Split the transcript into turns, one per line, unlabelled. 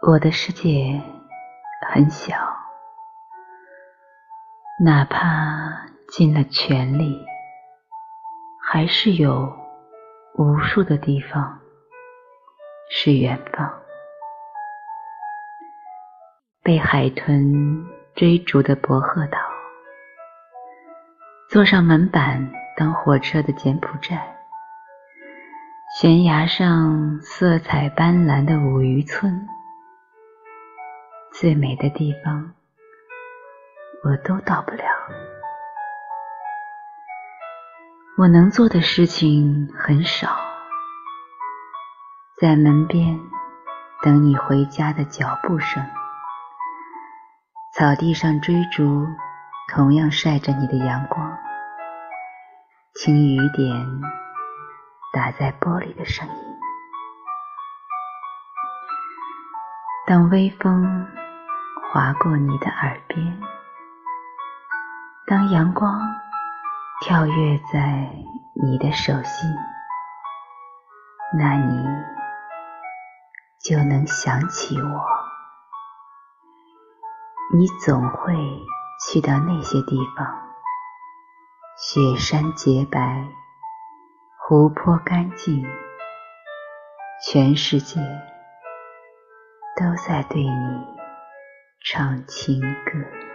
我的世界很小，哪怕尽了全力，还是有无数的地方是远方。被海豚追逐的博赫岛，坐上门板当火车的柬埔寨。悬崖上色彩斑斓的五渔村，最美的地方，我都到不了。我能做的事情很少，在门边等你回家的脚步声，草地上追逐同样晒着你的阳光，听雨点。打在玻璃的声音。当微风划过你的耳边，当阳光跳跃在你的手心，那你就能想起我。你总会去到那些地方，雪山洁白。湖泊干净，全世界都在对你唱情歌。